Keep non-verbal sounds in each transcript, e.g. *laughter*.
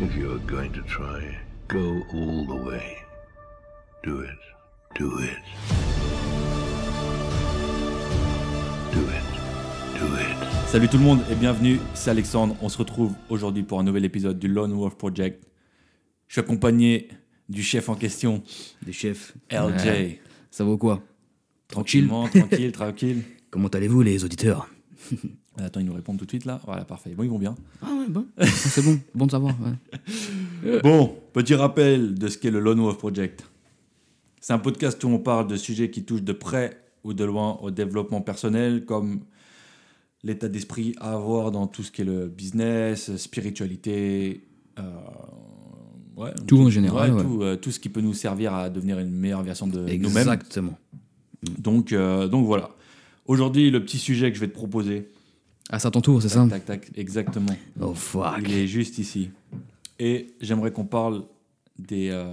If you're going to try, go all the way. Do it. Do it. Do it. Do it. Salut tout le monde et bienvenue, c'est Alexandre. On se retrouve aujourd'hui pour un nouvel épisode du Lone Wolf Project. Je suis accompagné du chef en question, Des chefs. LJ. Ouais. Ça vaut quoi? Tranquille, *laughs* tranquille. Comment allez-vous les auditeurs? Attends, ils nous répondent tout de suite là. Voilà, parfait. Bon, ils vont bien. Ah ouais, bon. *laughs* C'est bon, bon de savoir. ouais. *laughs* Bon, petit rappel de ce qu'est le Lone Wolf Project. C'est un podcast où on parle de sujets qui touchent de près ou de loin au développement personnel, comme l'état d'esprit à avoir dans tout ce qui est le business, spiritualité, euh, ouais, Tout en général, ouais. Tout, euh, tout ce qui peut nous servir à devenir une meilleure version de nous-mêmes. Exactement. Donc, euh, donc voilà. Aujourd'hui, le petit sujet que je vais te proposer. À ton tour, c'est ça Tac, tac, exactement. Oh fuck. Il est juste ici. Et j'aimerais qu'on parle des, euh,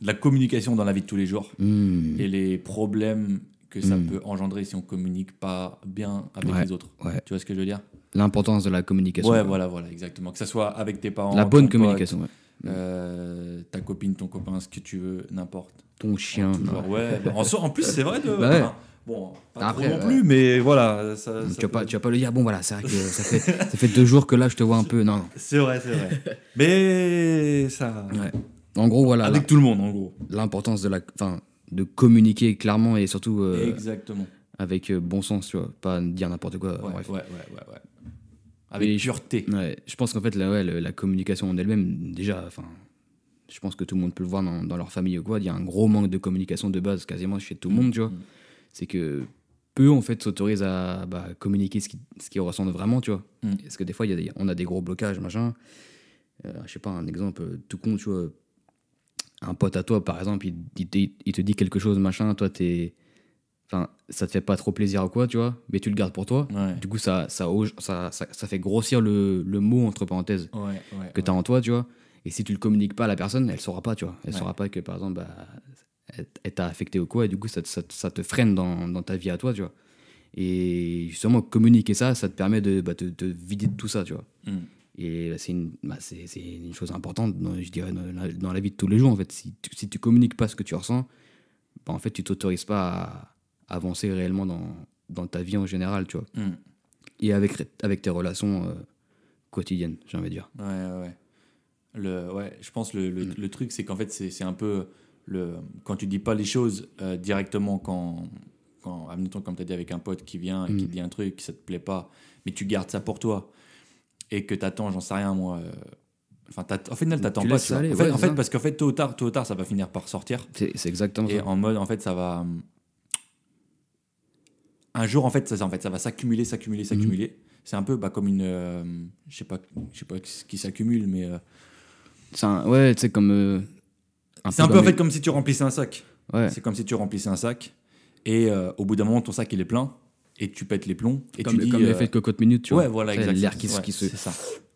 de la communication dans la vie de tous les jours Hmm, et les problèmes que ça Mm. peut engendrer si on communique pas bien avec Ouais, les autres. ouais. Tu vois ce que je veux dire? L'importance de la communication. Ouais, quoi. voilà, voilà, exactement. Que ça soit avec tes parents, La bonne pote, communication, ouais. Euh, ta copine, ton copain, ce que tu veux, n'importe. Ton chien. Ouais. bah, en, so- en plus, c'est vrai de. Bah ouais. enfin, bon, pas Après, trop non ouais. plus, mais voilà. ça- ça Tu vas, peut- pas, tu vas pas le dire, bon voilà, c'est vrai que ça fait, ça fait deux jours que là je te vois un peu. Non, non. C'est vrai, c'est vrai. mais ça. Ouais. En gros, voilà, Avec tout le monde, en gros. l'importance de la, enfin, de communiquer clairement et surtout euh, Exactement. avec euh, bon sens, tu vois, pas dire n'importe quoi. Ouais, bref. ouais, ouais, ouais, ouais. Avec Et- pureté. Ouais, je pense qu'en fait, la, ouais, la communication en elle-même, déjà, enfin, je pense que tout le monde peut le voir dans, dans leur famille ou quoi, il y a un gros manque de communication de base quasiment chez tout le monde, tu vois. Mm. C'est que peu, en fait, s'autorisent à bah, communiquer ce qu'ils ce qu'ils ressentent vraiment, tu vois. Mm. Parce que des fois, y a des- on a des gros blocages, machin. Euh, je sais pas, un exemple tout con, tu vois. Un pote à toi, par exemple, il, il te dit quelque chose, machin, toi, t'es. Enfin, ça te fait pas trop plaisir ou quoi, tu vois, mais tu le gardes pour toi. Ouais. Du coup, ça, ça, ça, ça, ça fait grossir le, le mot, entre parenthèses, Ouais, ouais. que tu as en toi, tu vois. Et si tu le communiques pas à la personne, elle saura pas, tu vois. Elle saura pas que, par exemple, bah, elle, t'a affecté ou quoi, et du coup, ça, te- ça, te- freine dans, dans ta vie à toi, tu vois. Et justement, communiquer ça, ça te permet de bah, te, te vider de tout ça, tu vois. Mm. Et bah, c'est une, c'est, c'est une chose importante, dans, je dirais, dans la, dans la vie de tous les jours, en fait. Si tu, si tu communiques pas ce que tu ressens, bah, en fait, tu t'autorises pas à avancer réellement dans, dans ta vie en général, tu vois Mm. et avec, avec tes relations euh, quotidiennes, j'ai envie de dire. Ouais, ouais, ouais. Le, ouais, je pense le, le, Mm. le truc, c'est qu'en fait, c'est un peu le, quand tu dis pas les choses euh, directement, quand, quand, admettons, comme tu as dit avec un pote qui vient et qui Mm. te dit un truc, ça te plaît pas, mais tu gardes ça pour toi et que tu attends, j'en sais rien, moi. euh, Enfin, au final, t'attends pas. tu aller, en fait, ouais, en fait parce qu'en fait, tôt ou tard, tôt ou tard, ça va finir par sortir. C'est c'est exactement Et ça. en mode, en fait, ça va. Un jour, en fait, ça, en fait, ça va s'accumuler, s'accumuler, Mhm. s'accumuler. C'est un peu bah, comme une. euh, je sais pas, je sais pas ce qui s'accumule, mais. euh, C'est un- ouais, sais, comme. euh, c'est un peu en comme fait comme si tu remplissais un sac. Ouais. C'est comme si tu remplissais un sac et euh, au bout d'un moment, ton sac il est plein et tu pètes les plombs et Comme, tu dis. comme l'effet de cocotte minute, tu ouais, vois. voilà. L'air qui, se- Ouais, qui, se, c'est ça.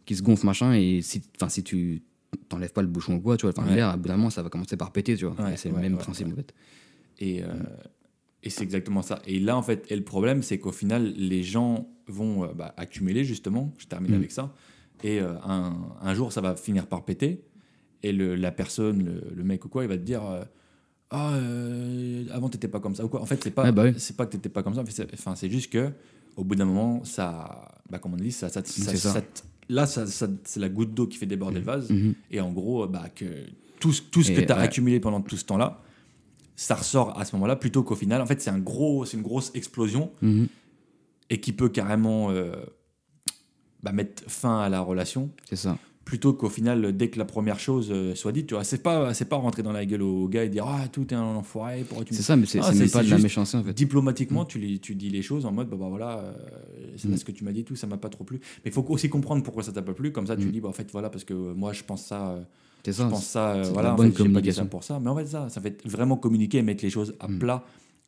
qui se gonfle, machin, et si, si tu t'enlèves pas le bouchon ou quoi, tu vois, l'air, à bout d'un moment, ça va commencer par péter, tu vois. C'est le même principe, en fait. Et, euh, et c'est exactement ça. Et là, en fait, et le problème, c'est qu'au final, les gens vont euh, bah, accumuler, justement. Je termine Mm. avec ça. Et euh, un, un jour, ça va finir par péter. Et le, la personne, le, le mec ou quoi, il va te dire euh, Ah, euh, avant, t'étais pas comme ça. Ou quoi. En fait, c'est pas, Ouais, bah oui. c'est pas que t'étais pas comme ça. Enfin, c'est juste que au bout d'un moment, ça. Bah, comme on dit, ça, ça, ça- là, c'est la goutte d'eau qui fait déborder le vase. Mhm. Et en gros, bah, que tout, ce- tout ce que Et tu as ouais. accumulé pendant tout ce temps-là, ça ressort à ce moment-là, plutôt qu'au final, en fait, c'est un gros, c'est une grosse explosion Mhm. et qui peut carrément euh, bah, mettre fin à la relation, C'est ça. plutôt qu'au final, dès que la première chose euh, soit dite, tu vois, c'est pas, c'est pas rentrer dans la gueule au gars et dire ah tout est un enfoiré, pourquoi tu me C'est ça, mais c'est Ah, même pas de la méchanceté, en fait. Diplomatiquement, tu, les- tu dis les choses en mode bah, bah voilà, euh, c'est Mm. ce que tu m'as dit, tout ça m'a pas trop plu. Mais il faut aussi comprendre pourquoi ça t'a pas plu. Comme ça, tu Mm. dis bah, en fait voilà parce que moi je pense ça, je pense ça, euh, voilà, en bonne fait, pas ça communication. pour ça. Mais en fait ça, ça fait vraiment communiquer et mettre les choses à Mm. plat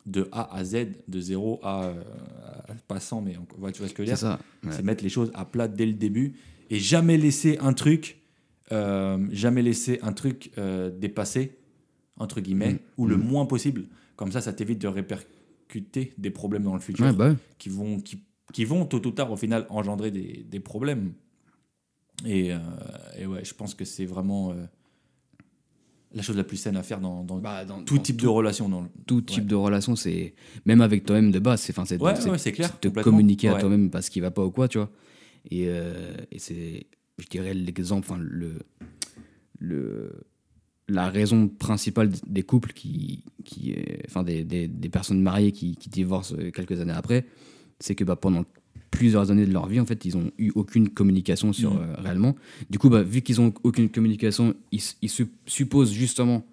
de A à Z, de 0 à, euh, à- pas 100, mais ouais, tu vois ce que je veux dire? ouais. C'est mettre les choses à plat dès le début et jamais laisser un truc, euh, jamais laisser un truc euh, dépasser entre guillemets Mm. ou le Mm. moins possible. Comme ça, ça t'évite de répercuter des problèmes dans le futur Ouais, bah ouais. qui vont qui, qui vont tôt ou tard au final engendrer des, des problèmes. Et, euh, et ouais, je pense que c'est vraiment euh, la chose la plus saine à faire dans, dans Bah, dans- tout dans type de relation. Dans le- tout type Ouais. de relation, c'est même avec toi-même de base, c'est c'est Ouais, ouais, clair, te communiquer à toi-même parce qu'il va pas ou quoi, tu vois. Et, euh, et c'est, je dirais l'exemple, enfin le le la raison principale des couples qui qui enfin des, des, des personnes mariées qui, qui divorcent quelques années après, c'est que bah, pendant plusieurs années de leur vie, en fait, ils ont eu aucune communication sur Mhm. euh, réellement. Du coup, bah, vu qu'ils ont aucune communication, ils, supposent justement,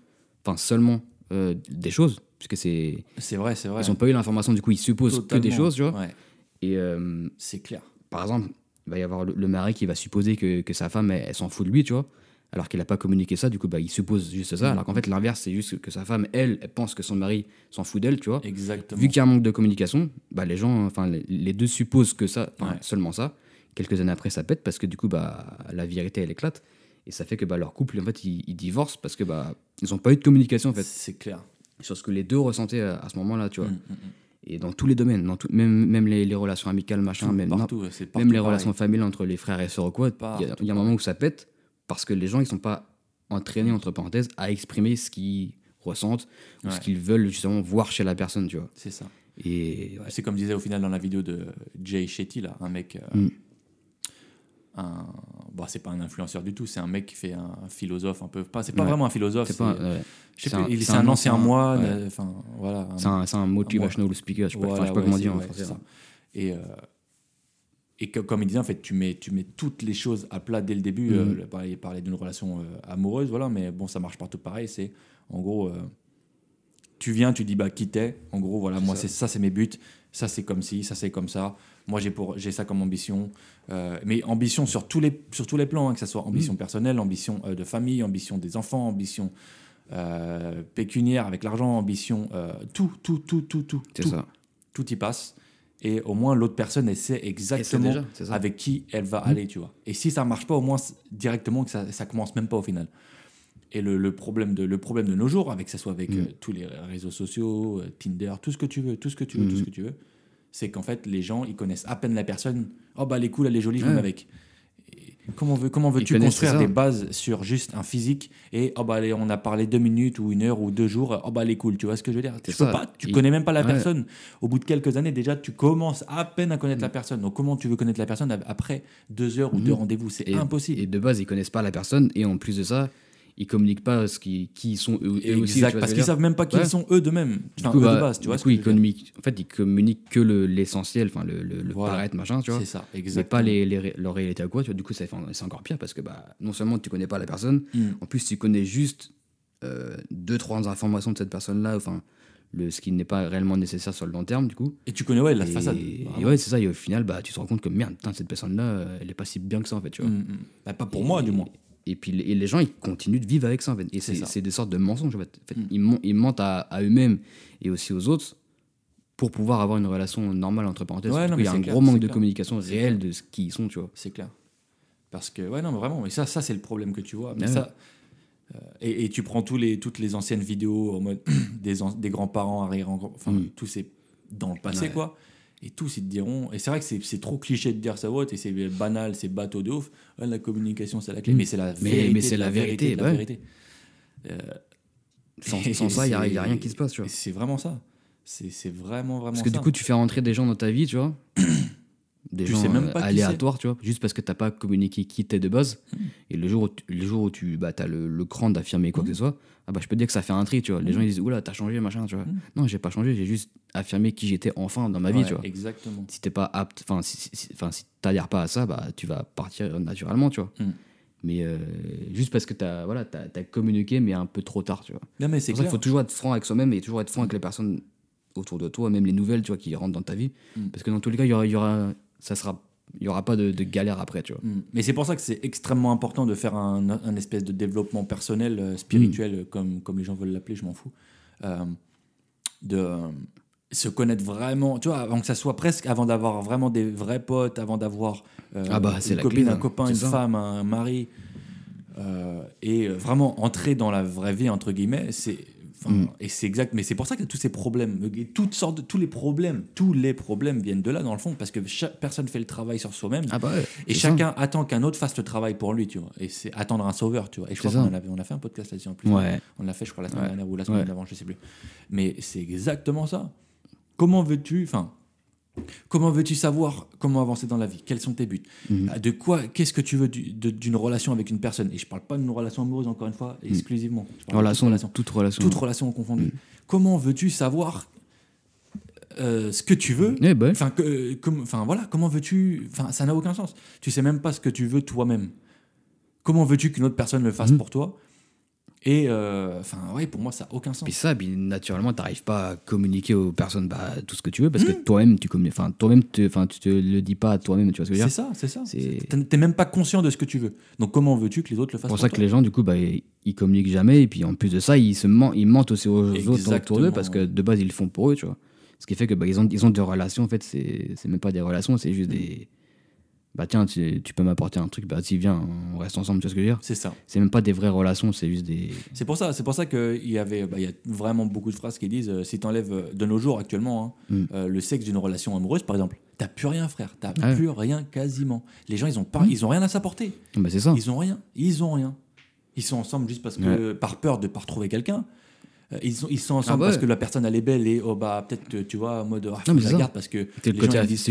enfin seulement euh, des choses, puisque c'est C'est vrai, c'est vrai. ils n'ont pas eu l'information, du coup, ils supposent que des choses, tu vois. Ouais, Et euh, c'est clair. par exemple, il va y avoir le, le mari qui va supposer que, que sa femme, elle, elle s'en fout de lui, tu vois. Alors qu'il n'a pas communiqué ça, du coup, bah, il suppose juste ça. Alors qu'en fait, l'inverse, c'est juste que sa femme, elle, elle pense que son mari s'en fout d'elle, tu vois. Exactement. Vu qu'il y a un manque de communication, bah, les gens, enfin, les, les deux supposent que ça, Ouais. seulement ça. Quelques années après, ça pète parce que du coup, bah, la vérité, elle éclate. Et ça fait que bah, leur couple, en fait, ils, ils divorcent parce que bah, ils n'ont pas eu de communication, en fait, C'est clair. sur ce que les deux ressentaient à, à ce moment-là, tu vois. Mm, mm, mm. Et dans tous les domaines, dans tout, même, même les, les relations amicales, machin, Tout, même, partout, partout même les pareil. relations familiales entre les frères et sœurs ou quoi, il y y, a un moment où ça pète parce que les gens, ils sont pas entraînés, entre parenthèses, à exprimer ce qu'ils ressentent ou ce qu'ils veulent justement voir chez la personne, tu vois. C'est ça. Et ouais, C'est comme disait au final dans la vidéo de Jay Shetty, là, un mec. euh, Mm. un, bon, c'est pas un influenceur du tout, c'est un mec qui fait un philosophe un peu. Pas, c'est pas Ouais. vraiment un philosophe, c'est pas. c'est un- il- c'est un, un ancien moine. euh, Enfin, voilà. C'est un, motivational speaker, je sais pas, enfin, je sais pas Voilà, comment dire en français. hein. Et, euh, et que- comme il disait, en fait, tu mets, tu mets toutes les choses à plat dès le début. Mhm. euh, bah, il parlait d'une relation euh, amoureuse, voilà, mais bon, ça marche partout pareil. C'est en gros, euh, tu viens, tu dis bah qui t'es. En gros, voilà, moi ça. c'est ça, c'est mes buts. Ça c'est comme ci, ça c'est comme ça. Moi j'ai pour j'ai ça comme ambition. Euh, mais ambition sur tous les sur tous les plans, hein, que ce soit ambition Mhm. personnelle, ambition de famille, ambition des enfants, ambition pécuniaire avec l'argent, ambition tout, tout, tout, tout, tout, C'est ça. tout y passe. Et au moins, l'autre personne, elle sait exactement déjà, avec qui elle va Mhm. aller, tu vois. Et si ça marche pas, au moins, directement, que ça, ça commence même pas au final. Et le, le problème, de, le problème de nos jours, avec que ce soit avec Mhm. euh, tous les réseaux sociaux, euh, Tinder, tout ce que tu veux, tout ce que tu veux, tout Mhm. ce que tu veux, c'est qu'en fait, les gens, ils connaissent à peine la personne. Oh, bah, elle est cool, elle est jolie, je Ouais. avec. Comment veux, comment veux-tu construire des bases sur juste un physique et oh bah allez, on a parlé deux minutes ou une heure ou deux jours oh bah elle est cool tu vois ce que je veux dire? Tu C'est peux ça. pas tu Il- connais même pas la Ouais. personne au bout de quelques années déjà tu commences à peine à connaître Mm. la personne donc comment tu veux connaître la personne après deux heures ou Mhm. deux rendez-vous? C'est impossible Et de base, ils connaissent pas la personne et en plus de ça, ils communiquent pas ce qui, qui ils sont eux, eux aussi. exact parce qu'ils savent même pas qui Ouais. ils sont eux de même Du enfin coup, eux bah, de base tu vois du coup ils communiquent, en fait, ils communiquent que le- l'essentiel, enfin le, le, le Voilà. paraître, machin, tu vois. c'est ça Mais exactement pas les, les, leur réalité à quoi, tu vois. Du coup, c'est encore pire parce que bah, non seulement tu connais pas la personne, Mm. en plus tu connais juste euh, deux, trois informations de cette personne-là, enfin, le, ce qui n'est pas réellement nécessaire sur le long terme, du coup. et tu connais ouais la et, façade et ouais, c'est ça. Et au final, bah, tu te rends compte que merde, putain, cette personne-là, elle est pas si bien que ça, en fait, tu vois. Mm, mm. Bah, pas pour Et- moi du moins Et puis et les gens, ils continuent de vivre avec ça, en fait. Et C'est des sortes de mensonges, en fait. En fait, Mm. ils, men- ils mentent à, à eux-mêmes et aussi aux autres pour pouvoir avoir une relation normale, entre parenthèses. Ouais, non, coup, il y a un clair, gros manque de clair. communication réelle de ce qu'ils sont, tu vois. c'est clair parce que ouais non mais vraiment mais ça ça c'est le problème que tu vois mais ça euh, et, et tu prends tous les toutes les anciennes vidéos en mode *clears throat* des, an- des grands-parents arrière enfin Mm. tout c'est dans le passé Ouais. quoi et tous ils te diront et c'est vrai que c'est c'est trop cliché de dire ça ouais, et c'est banal c'est bateau de ouf la communication c'est la clé Mm. mais c'est la Mais- vérité mais c'est de la vérité, ouais. Euh, Sans, sans *laughs* ça, il n'y a, c'est- y a rien qui se passe, tu vois. c'est vraiment ça c'est c'est vraiment vraiment Parce que ça. du coup, tu fais rentrer des gens dans ta vie, tu vois. *clears throat* Des Tu gens sais même euh, pas aléatoires, tu vois. Juste parce que t'as pas communiqué qui t'es de base. Mm. Et le jour où tu, le jour où tu bah, as le, le cran d'affirmer quoi Mm. que ce soit, ah bah, je peux te dire que ça fait un tri, tu vois. Les Mm. gens ils disent, oula, t'as changé, machin, tu vois. Mm. Non, j'ai pas changé, j'ai juste affirmé qui j'étais enfin dans ma vie, Ouais, tu vois. exactement Si t'es pas apte, enfin, si, si, si- t'adhères pas à ça, bah, tu vas partir naturellement, tu vois. Mm. Mais euh, juste parce que t'as voilà, as, communiqué, mais un peu trop tard, tu vois. non mais C'est clair faut toujours être franc avec soi-même et toujours être franc avec les personnes autour de toi, même les nouvelles, tu vois, qui rentrent dans ta vie. Mm. Parce que dans tous les cas, il y aura, il y aura, ça sera, il y aura pas de, de galère après, tu vois. Mm. Mais c'est pour ça que c'est extrêmement important de faire un, un espèce de développement personnel, euh, spirituel, comme, comme les gens veulent l'appeler, je m'en fous. Euh, de se connaître vraiment, tu vois, avant que ça soit presque, avant d'avoir vraiment des vrais potes, avant d'avoir euh, Ah bah, une copine, clé, un copain, une ça. femme, un mari, euh, et euh, vraiment entrer dans la vraie vie, entre guillemets, c'est Mm. Et c'est exact, mais c'est pour ça qu'il y a tous ces problèmes. Toutes sortes de, tous les problèmes, tous les problèmes viennent de là, dans le fond, parce que chaque personne fait le travail sur soi-même. Ah bah ouais, Et ça. chacun attend qu'un autre fasse le travail pour lui, tu vois. Et c'est attendre un sauveur, tu vois. Et je crois qu'on avait- on a fait un podcast là-dessus en plus. Ouais. On l'a fait, je crois, la semaine Ouais. dernière ou la semaine d'avant, je sais plus. Mais c'est exactement ça. Comment veux-tu, enfin, comment veux-tu savoir comment avancer dans la vie? Quels sont tes buts? Mhm. De quoi Qu'est-ce que tu veux d'une relation avec une personne? Et je parle pas d'une relation amoureuse, encore une fois, exclusivement. Je parle de toute Mhm. Relation, relation. toute relation. Toute relation confondue. Mm. Comment veux-tu savoir euh, ce que tu veux? Eh ouais. Enfin, que- comme- enfin voilà, comment veux-tu Enfin, ça n'a aucun sens. Tu sais même pas ce que tu veux toi-même. Comment veux-tu qu'une autre personne le fasse Mhm. pour toi? Et euh, enfin, ouais, pour moi, ça n'a aucun sens. Puis ça, puis naturellement, t'arrives pas à communiquer aux personnes bah, tout ce que tu veux parce Hmm. que toi-même, tu communiques. Enfin, toi-même, tu te le dis pas à toi-même, tu vois ce que je veux C'est dire ça, c'est ça. C'est- T'es t'es même pas conscient de ce que tu veux. Donc comment veux-tu que les autres le C'est fassent pour pour ça que les gens, du coup, bah, ils communiquent jamais. Et puis en plus de ça, ils, se mentent, ils mentent aussi aux autres autour d'eux parce que de base, ils le font pour eux, tu vois. Ce qui fait que bah, ils, ont, ils ont des relations, en fait, c'est c'est même pas des relations, c'est juste des. Bah tiens, tu, tu peux m'apporter un truc, bah si, viens, on reste ensemble, tu vois ce que je veux dire C'est ça. C'est même pas des vraies relations, c'est juste des. C'est pour ça, c'est pour ça qu'il y avait, bah, il y a vraiment beaucoup de phrases qui disent, euh, si t'enlèves euh, de nos jours actuellement, hein, Mm. euh, le sexe d'une relation amoureuse, par exemple, t'as plus rien, frère. T'as Ouais. plus rien quasiment. Les gens, ils ont pas, Mm. ils ont rien à s'apporter. Bah c'est ça. Ils ont rien. Ils ont rien. Ils sont ensemble juste parce que, par peur de pas retrouver quelqu'un. Euh, Ils sont, ils sont ensemble Ah ouais. parce que la personne elle est belle et oh bah peut-être euh, tu vois en mode ah, Non, mais la garde parce que C'est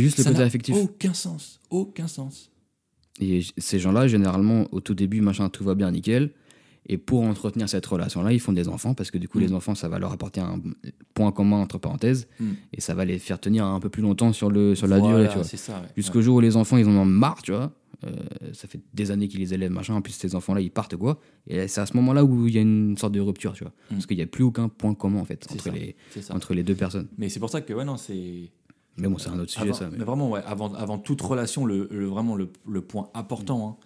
juste le côté affectif. Aucun sens, aucun sens. Et ces gens-là, généralement, au tout début, machin, tout va bien, nickel. Et pour entretenir cette relation-là, ils font des enfants parce que du coup, Mm. les enfants, ça va leur apporter un point commun entre parenthèses Mm. et ça va les faire tenir un peu plus longtemps sur, le, sur la Voilà, durée, ouais. Jusqu'au jour où les enfants, ils en ont marre, tu vois. Euh, ça fait des années qu'ils les élèvent, machin. En plus, ces enfants-là, ils partent, quoi. Et c'est à ce moment-là où il y a une sorte de rupture, tu vois. Mm. Parce qu'il n'y a plus aucun point commun, en fait, entre ça. les, entre deux personnes. Mais c'est pour ça que ouais non c'est Mais bon, c'est un autre sujet, Avant- ça. mais Mais... vraiment, ouais, avant, avant toute relation, le, le- vraiment le, le point important,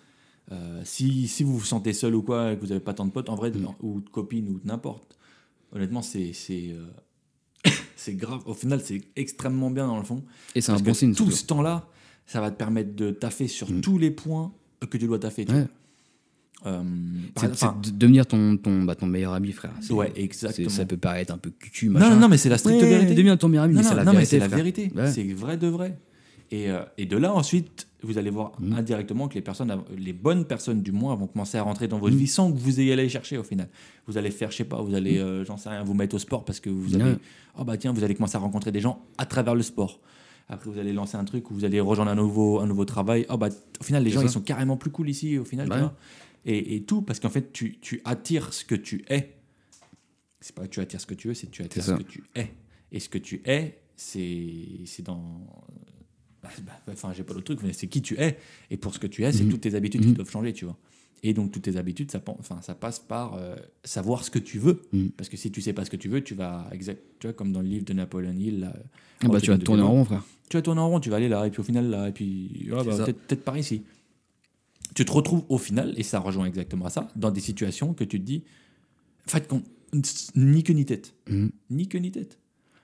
hein, euh, si, si vous vous sentez seul ou quoi, et que vous n'avez pas tant de potes, en vrai, Mm. ou de copines, ou de n'importe, honnêtement, c'est c'est euh, *coughs* c'est grave. Au final, c'est extrêmement bien dans le fond. Et c'est un bon signe, Tout ce temps-là, ça va te permettre de taffer sur Mm. tous les points que tu dois taffer. tu Ouais. vois. Euh, C'est de devenir ton, ton, bah, ton meilleur ami, frère. Ouais, exactement. Ça peut paraître un peu cucu, machin. non, non, mais c'est la stricte Ouais, vérité. Deviens ton meilleur ami, Non, mais non, c'est la vérité. c'est la frère. vérité. Ouais. C'est vrai de vrai. Et, euh, et de là, ensuite, vous allez voir Mhm. indirectement que les personnes, les bonnes personnes du moins, vont commencer à rentrer dans votre Mhm. vie sans que vous ayez à aller chercher au final. Vous allez faire, je sais pas, vous allez, euh, j'en sais rien, vous mettre au sport parce que vous avez. Ouais. oh bah tiens, vous allez commencer à rencontrer des gens à travers le sport. Après, vous allez lancer un truc où vous allez rejoindre un nouveau, un nouveau travail. Oh bah, au final, les gens, ça. ils sont carrément plus cool ici, au final, tu vois. Et, et tout, parce qu'en fait, tu, tu attires ce que tu es. C'est pas que tu attires ce que tu veux, c'est que tu attires ce que tu es. Et ce que tu es, c'est dans. bah, bah, Enfin, j'ai pas d'autre truc, mais c'est qui tu es. Et pour ce que tu es, c'est Mhm. toutes tes habitudes qui Mhm. doivent changer, tu vois. Et donc, toutes tes habitudes, ça, pen- enfin, ça passe par euh, savoir ce que tu veux. Mhm. Parce que si tu sais pas ce que tu veux, tu vas, exact, tu vois, comme dans le livre de Napoleon Hill, là, Ah bah, tu vas tourner en rond, frère. tu vas tourner en rond, tu vas aller là, et puis au final là, et puis ah bah, peut-être par ici. Tu te retrouves au final, et ça rejoint exactement à ça, dans des situations que tu te dis, fait, ni queue ni tête. Mhm. Ni queue ni tête.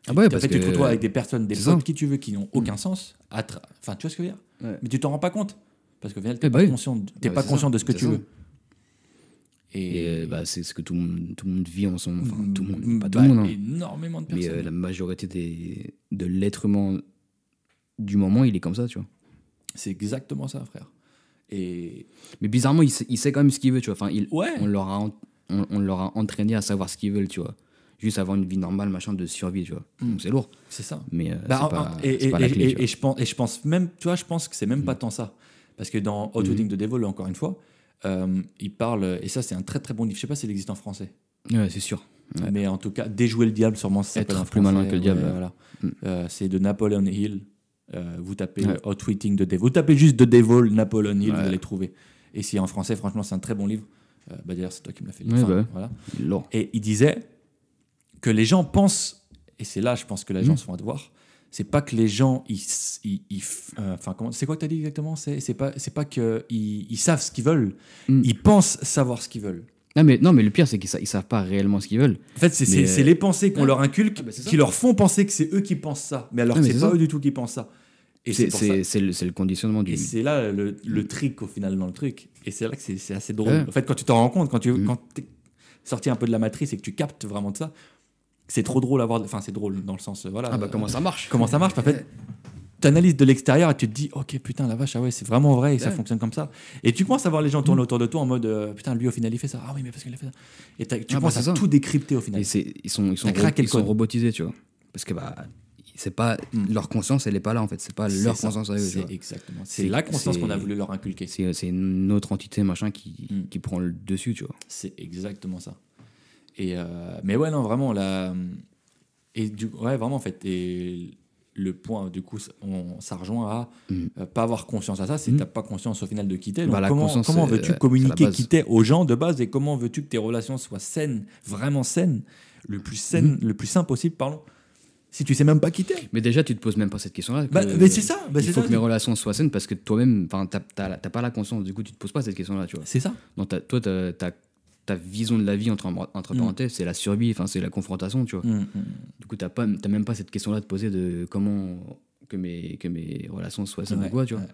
Ah ouais, parce fait, tu te que- retrouves avec des personnes, des potes, ça. Mm. qui tu veux, qui n'ont aucun sens. Enfin, tu vois ce que je veux dire? Ouais. Mais tu t'en rends pas compte. Parce qu'au final, tu n'es bah pas, oui. conscient, Ouais, pas conscient ça. de ce que tu ça. veux. Et euh, bah, c'est ce que tout le monde, tout le monde vit en son. Enfin, tout le monde, pas tout bah, le monde, hein. Énormément de Mais personnes. euh, la majorité des, de l'être humain du moment, il est comme ça, tu vois. C'est exactement ça, frère. Et Mais bizarrement, il sait, il sait quand même ce qu'il veut, tu vois. Enfin, il, ouais, on, leur a, on, on leur a entraîné à savoir ce qu'ils veulent, tu vois. Juste avoir une vie normale, machin, de survie, tu vois. Mm. Donc c'est lourd. c'est ça. Mais euh, Bah, c'est pas, et, et- pas la et- clé, et- tu vois. et je pense, et je pense même, tu vois, je pense que c'est même pas Mm. tant ça. Parce que dans Outwitting the Devil, encore une fois, euh, il parle, et ça c'est un très très bon livre, je sais pas s'il existe en français, Ouais, c'est sûr. Ouais. mais en tout cas, Déjouer le diable, sûrement ça Être plus malin que le diable. ouais, voilà. Mm. Euh, c'est de Napoleon Hill. Euh, vous tapez Ouais. Outwitting the Devil. Vous tapez juste The Devil, Napoleon Hill, vous allez trouver. Et si en français, franchement, c'est un très bon livre. Euh, bah, D'ailleurs, c'est toi qui me l'as fait lire. Enfin, bah voilà. Et il disait que les gens pensent, et c'est là, je pense que les gens Mhm. se font devoir, c'est pas que les gens, ils, ils- ils f- euh, enfin, comment, c'est quoi que tu as dit exactement? C'est c'est pas, c'est pas qu'ils ils savent ce qu'ils veulent, Mhm. ils pensent savoir ce qu'ils veulent. Non mais, non, mais le pire, c'est qu'ils sa- ils savent pas réellement ce qu'ils veulent. En fait, c'est euh, les pensées qu'on ouais. leur inculque Ah bah, qui leur font penser que c'est eux qui pensent ça, mais alors Ah, que c'est pas ça. eux du tout qui pensent ça. Et c'est le, le conditionnement du. Et c'est là le, le trick au final dans le truc. Et c'est là que c'est assez drôle. Ouais. En fait, quand tu t'en rends compte, quand tu Mhm. quand t'es- sorti un peu de la matrice et que tu captes vraiment de ça, c'est trop drôle à voir. Enfin, c'est drôle dans le sens, euh, voilà. Ah bah euh, comment ça marche comment ça marche En fait, tu analyses de l'extérieur et tu te dis, ok, putain, la vache, ah ouais, c'est vraiment vrai et ça fonctionne comme ça. Et tu commences à voir les gens tourner autour de toi en mode, euh, putain, lui au final il fait ça. Ah oui, mais parce qu'il a fait ça. Et tu Ah bah, commences à ça. tout décrypter au final. Et ils sont, ils sont, ro- ils sont robotisés, tu vois. Parce que bah, c'est pas Mm. leur conscience, elle est pas là en fait. C'est pas leur ça. conscience à eux. tu C'est exactement. C'est- la conscience qu'on a voulu leur inculquer. C'est c'est une autre entité machin qui, Mm. qui prend le dessus, tu vois. C'est exactement ça. Et euh, mais ouais, non, vraiment, la... Et du... Ouais, vraiment, en fait. Et le point, du coup, on... ça rejoint à Mm. euh, pas avoir conscience à ça, c'est Mm. t'as pas conscience au final de quitter. Bah, la comment veux-tu la communiquer quitter aux gens de base et comment veux-tu que tes relations soient saines, vraiment saines, le plus saine, Mm. le plus sain possible, pardon, si tu sais même pas quitter Mais déjà, tu te poses même pas cette question-là. que- Bah, mais c'est ça, bah, il faut ça. que mes relations soient saines parce que toi-même, t'as- pas la conscience. Du coup, tu te poses pas cette question-là, tu vois. C'est ça. Non, t'as- toi, t'as- ta vision de la vie entre, entre Mm. parenthèses, c'est la survie, enfin, c'est la confrontation, tu vois. Mm, mm. Du coup, t'as pas, t'as même pas cette question-là de poser de comment que mes, que mes relations soient saines Ouais, ou quoi, tu vois.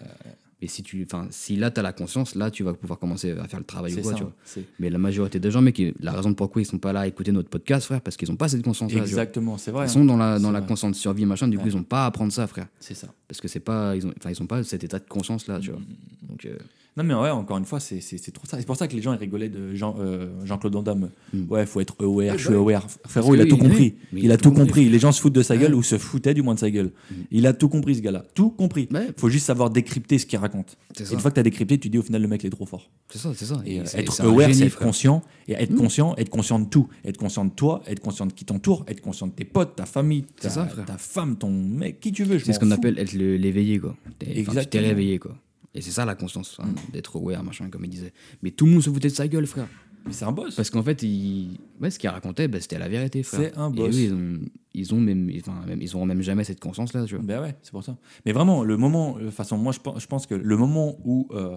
Et si tu, enfin, si là t'as la conscience, là tu vas pouvoir commencer à faire le travail ou quoi, ça. tu vois. c'est- Mais la majorité des gens, mec, la raison pourquoi ils sont pas là à écouter notre podcast, frère, parce qu'ils ont pas cette vois. Exactement, c'est vrai. Ils hein. sont dans la, dans la vrai. conscience de survie, machin, du coup, ils ont pas à apprendre ça, frère. C'est ça. Parce que c'est pas, ils ont, enfin, ils ont pas cet état de conscience là, tu vois. Donc, euh, Non, mais ouais, encore une fois, c'est c'est- c'est trop ça. C'est pour ça que les gens ils rigolaient de Jean, euh, Jean-Claude Van Damme. Mm. Ouais, faut être aware, je suis bah aware. Frérot, il a tout compris. Il a tout compris. Les gens se foutent de sa gueule Ouais. ou se foutaient du moins de sa gueule. Mm. Il a tout compris, ce gars-là. Tout compris. ouais, Faut juste savoir décrypter ce qu'il raconte. une fois que tu as décrypté, tu dis au final, le mec, il est trop fort. C'est ça, c'est ça. Et, euh, c'est- être c'est un aware, c'est être frère. conscient. Et être Mm. conscient, être conscient de tout. Être conscient de toi, être conscient de qui t'entoure, être conscient de tes potes, ta famille, ta, femme, ton mec, qui tu veux. C'est ce qu'on appelle être le- l'éveillé, quoi. Tu t'es réveillé, quoi. Et c'est ça la conscience, hein, d'être aware, machin, comme il disait. Mais tout le monde se foutait de sa gueule, frère. Mais c'est un boss. Parce qu'en fait, il... ouais, ce qu'il racontait, bah, c'était la vérité, frère. C'est un Et boss. eux, ils ont, ils ont même, enfin, même, ils auront même jamais cette conscience-là, tu vois. Ben ouais, c'est pour ça. Mais vraiment, le moment, de toute façon, moi je pense, que le moment où. euh,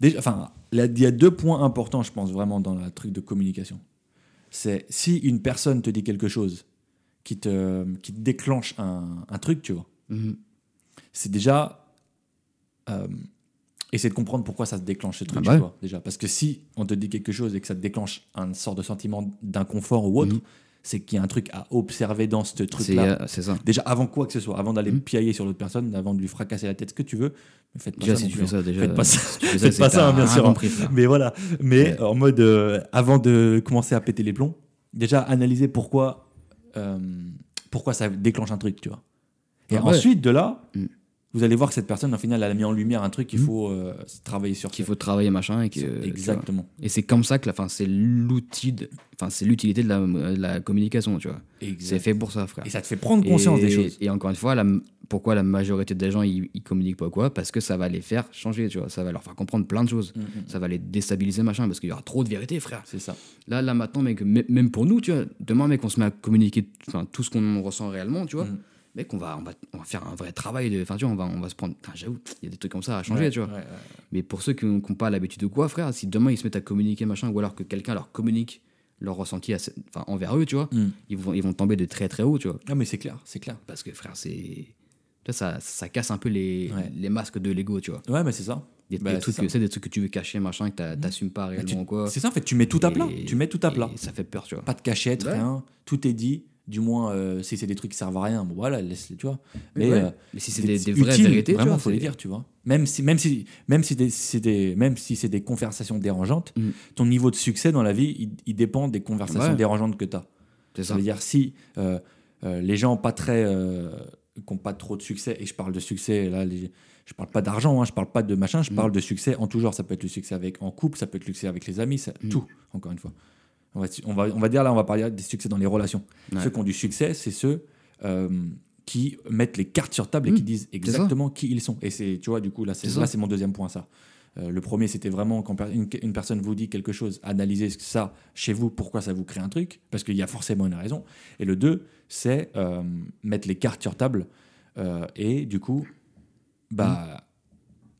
déjà, enfin, il y a deux points importants, je pense, vraiment, dans le truc de communication. C'est si une personne te dit quelque chose qui te, qui te déclenche un, un truc, tu vois, Mhm. c'est déjà. Euh, essayer de comprendre pourquoi ça se déclenche ce truc Ah chez bah toi, déjà. Parce que si on te dit quelque chose et que ça te déclenche un sort de sentiment d'inconfort ou autre, Mhm. c'est qu'il y a un truc à observer dans ce truc-là. euh, c'est ça. Déjà, avant quoi que ce soit, avant d'aller Mhm. piailler sur l'autre personne, avant de lui fracasser la tête, ce que tu veux, mais faites pas Déjà, ça. si non tu fais hein. ça, déjà. Faites pas ça. si Faites pas hein, bien sûr, hein. compris. Mais voilà. Mais Ouais. en mode, euh, avant de commencer à péter les plombs, déjà analyser pourquoi, euh, pourquoi ça déclenche un truc, tu vois. Et Ah ouais. ensuite, de là, Mm. Vous allez voir que cette personne, au final, elle a mis en lumière un truc qu'il Mm. faut euh, travailler sur. Qu'il faut travailler, machin. Et que. Exactement. Et c'est comme ça que, la- c'est l'outil, de- enfin, c'est l'utilité de la, de la communication, tu vois. C'est fait pour ça, frère. Et ça te fait prendre conscience et, des choses. Et encore une fois, la- pourquoi la majorité des gens ils, ils communiquent pas quoi? Parce que ça va les faire changer, tu vois. Ça va leur faire comprendre plein de choses. Mm, mm. Ça va les déstabiliser, machin, parce qu'il y aura trop de vérité, frère. C'est ça. Là, là maintenant, mec, même pour nous, tu vois, demain, mec, on se met à communiquer tout ce qu'on ressent réellement, tu vois. Mec, on va, on, va, on va faire un vrai travail. De, enfin, tu vois, on va, on va se prendre. J'avoue, il y a des trucs comme ça à changer, Ouais, tu vois. ouais, ouais. Mais pour ceux qui n'ont pas l'habitude de quoi, frère, si demain ils se mettent à communiquer, machin, ou alors que quelqu'un leur communique leur ressenti à enfin, envers eux, tu vois, Mm. ils, vont, ils vont tomber de très très haut, tu vois. Ah, mais c'est clair, c'est clair. Parce que, frère, c'est. Ça, ça casse un peu les, Ouais. les masques de l'ego, tu vois. Ouais, mais c'est ça. Des, Bah, des trucs, que- des trucs que tu veux cacher, machin, que t'a- t'assumes pas Bah, réellement tu- quoi. C'est ça, en fait, tu mets tout à plat. Tu mets tout à plat. Ça fait peur, tu vois. Pas de cachette, rien. Tout est dit. Du moins, euh, si c'est des trucs qui servent à rien, bon voilà, laisse-les, tu vois. Mais, Ouais. euh, Mais si c'est des, des vraies vérités, tu vraiment, vois, faut les dire, tu vois. Même si, même si, même si, c'est des, même si c'est des conversations dérangeantes, Mm. ton niveau de succès dans la vie, il, il dépend des conversations Ouais. dérangeantes que tu as. C'est Ça veut dire si euh, les gens pas très, qui n'ont pas trop de succès, et je parle de succès, là, les- je parle pas d'argent, hein, je parle pas de machin, je Mm. parle de succès en tout genre. Ça peut être le succès avec, en couple, ça peut être le succès avec les amis, ça- Mm. tout, encore une fois. On va, on, va, on va dire là, on va parler des succès dans les relations. Ouais. Ceux qui ont du succès, c'est ceux euh, qui mettent les cartes sur table et Mm. qui disent exactement qui ils sont. Et c'est, tu vois, du coup, là, c'est, mon deuxième point, ça. Euh, le premier, c'était vraiment quand une, une personne vous dit quelque chose, analysez ça chez vous, pourquoi ça vous crée un truc, parce qu'il y a forcément une raison. Et le deux, c'est euh, mettre les cartes sur table euh, et du coup, bah,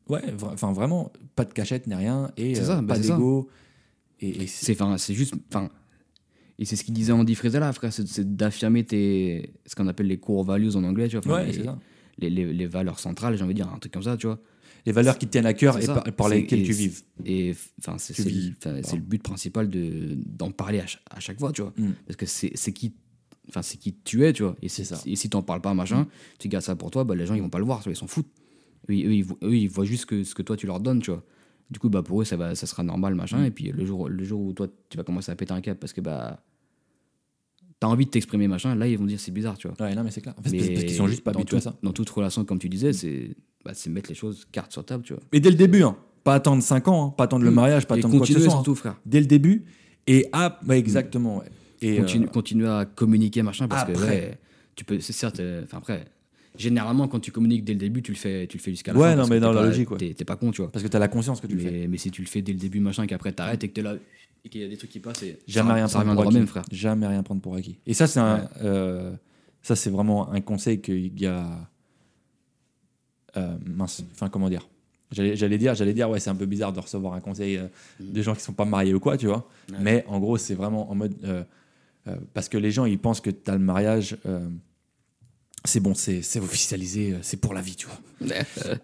ouais, vra- enfin vraiment, pas de cachette ni rien et ça, bah, pas d'ego. Et, et c'est- C'est enfin, c'est juste. Enfin, et c'est ce qu'il disait Andy Frisella, frère, c'est d'affirmer tes. ce qu'on appelle les core values en anglais, tu vois. ouais, les, ça. les, les- les valeurs centrales, j'ai envie de dire, un truc comme ça, tu vois. les valeurs qui te tiennent à cœur et par, lesquelles et tu vives. Et enfin, c'est le- but principal de d'en parler à, à chaque fois, tu vois. Mm. Parce que c'est c'est qui, enfin, c'est qui tu es, tu vois. Et, C'est ça. et si t'en parles pas, machin, tu gardes ça pour toi, bah, les gens ils vont pas le voir, ils s'en foutent. Eux, ils- eux, ils, vo- eux, ils voient juste que, ce que toi tu leur donnes, tu vois. Du coup, bah, pour eux, ça, va, ça sera normal, machin. Mm. Et puis le jour, le jour où toi tu vas commencer à péter un cap parce que bah, t'as envie de t'exprimer, machin, là ils vont dire c'est bizarre, tu vois. Ouais, non, mais c'est clair. En fait, Mais parce qu'ils sont juste pas habitués à ça. Dans toute relation, comme tu disais, c'est bah, c'est mettre les choses carte sur table, tu vois. Et dès le début, hein. pas attendre 5 ans, hein. pas attendre le Mm. mariage, pas Et attendre quoi que ce soit. hein. surtout, frère. Dès le début. Et ah, ouais, exactement. ouais. Et, continue, euh, continue à communiquer machin parce que Après. ouais, tu peux c'est certes euh, enfin après généralement quand tu communiques dès le début tu le fais tu le fais jusqu'à la Ouais, fin non, parce mais dans la logique, ouais. t'es pas con tu vois parce que tu as la conscience que tu le fais. mais, si tu le fais dès le début machin qu'après t'arrêtes et que t'es là et qu'il y a des trucs qui passent et Jamais ça, rien ça prendre pour acquis. même frère Jamais rien prendre pour acquis. Et ça, c'est un, euh, ça, c'est vraiment un conseil qu'il y a. euh, mince, enfin, comment dire? J'allais dire, j'allais dire, ouais, c'est un peu bizarre de recevoir un conseil euh, de gens qui sont pas mariés ou quoi, tu vois. Ouais. Mais en gros, c'est vraiment en mode. euh, euh, parce que les gens, ils pensent que tu as le mariage. C'est bon, c'est officialisé, euh, c'est pour la vie, tu vois. *laughs*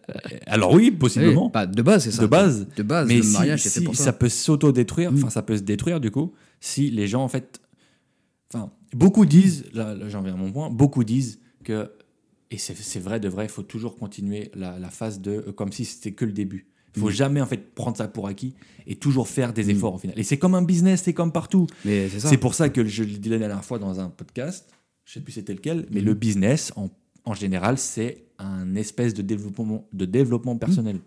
Alors oui, possiblement. Bah, de base c'est ça de base. de base Mais le si, mariage si fait pour ça. ça peut s'auto-détruire, Mm. enfin ça peut se détruire du coup, si les gens en fait, enfin beaucoup disent, là, là, j'en viens à mon point, beaucoup disent que et c'est vrai de vrai, il faut toujours continuer la, la phase de euh, comme si c'était que le début. Il faut Mm. jamais en fait prendre ça pour acquis et toujours faire des efforts au final. Et c'est comme un business, c'est comme partout. mais c'est ça C'est pour ça que je le disais la dernière fois dans un podcast, je sais plus c'était lequel, mais le business en, en général c'est un espèce de développement de développement personnel.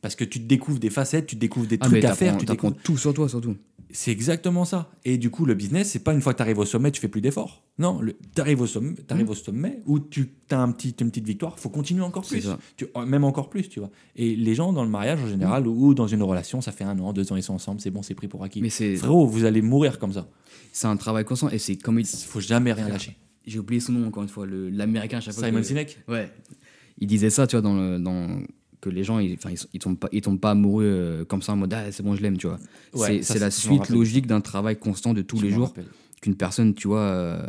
Parce que tu te découvres des facettes, tu te découvres des ah trucs à faire, tu découvres tout sur toi surtout c'est exactement ça. Et du coup, le business, c'est pas une fois que tu arrives au sommet, tu fais plus d'efforts. Non, tu arrives au sommet, t'arrives au sommet où tu as un petit, une petite victoire, faut continuer encore plus. Tu- euh, même encore plus, tu vois. Et les gens dans le mariage en général ou dans une relation, ça fait un an, deux ans, ils sont ensemble, c'est bon, c'est pris pour acquis. mais c'est Frérot, vous allez mourir comme ça. c'est un travail constant et c'est comme il- Il faut jamais rien lâcher. J'ai oublié son nom encore une fois l'américain à chaque fois Simon que- Sinek Ouais. Il disait ça, tu vois, dans le, dans, que les gens, ils, ils, ils tombent pas, ils tombent pas amoureux euh, comme ça en mode ah, c'est bon, je l'aime, tu vois. Ouais, c'est la suite logique d'un travail constant de tous Je les jours qu'une personne, tu vois, euh,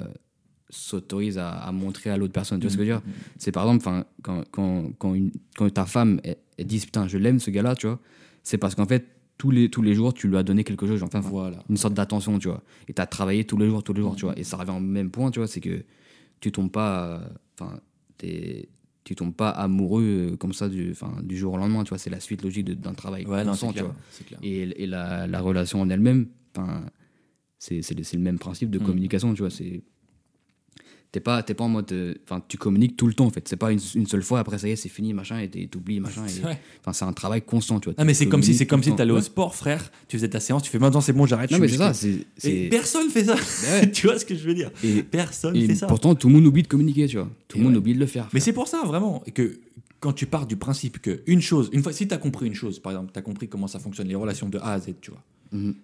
s'autorise à, à montrer à l'autre personne. Tu vois ce que je veux dire Mhm. C'est par exemple, quand, quand, quand, une, quand ta femme elle, elle dit putain, je l'aime ce gars-là, tu vois, c'est parce qu'en fait, tous les, tous les jours, tu lui as donné quelque chose, enfin, Voilà. une sorte d'attention, tu vois. Et tu as travaillé tous les jours, tous les jours, tu vois. Et ça revient au même point, tu vois, c'est que tu tombes pas, euh, enfin, tu tombes pas amoureux euh, comme ça du, du jour au lendemain, tu vois. C'est la suite logique d'un travail Ouais, non, tu vois. Et, et la, la relation en elle-même, c'est le, même principe de Mm. communication, tu vois. C'est T'es pas, t'es pas en mode. euh, Enfin, tu communiques tout le temps, en fait. C'est pas une, une seule fois, après ça y est, c'est fini, machin, et t'oublies, machin. *laughs* Enfin, c'est un travail constant, tu vois. Ah, mais c'est comme si c'est comme si t'allais au sport, frère. Tu faisais ta séance, tu fais maintenant c'est bon, j'arrête. Non, mais c'est ça. Et c'est- personne fait ça. Ouais. *laughs* tu vois ce que je veux dire? Et- Personne Et fait ça. pourtant, tout le monde oublie de communiquer, tu vois. Tout le monde ouais. oublie de le faire. Mais c'est pour ça, vraiment, que quand tu pars du principe que une chose, une fois, si tu as compris une chose, par exemple, tu as compris comment ça fonctionne, les relations de A à Z, tu vois, Mhm.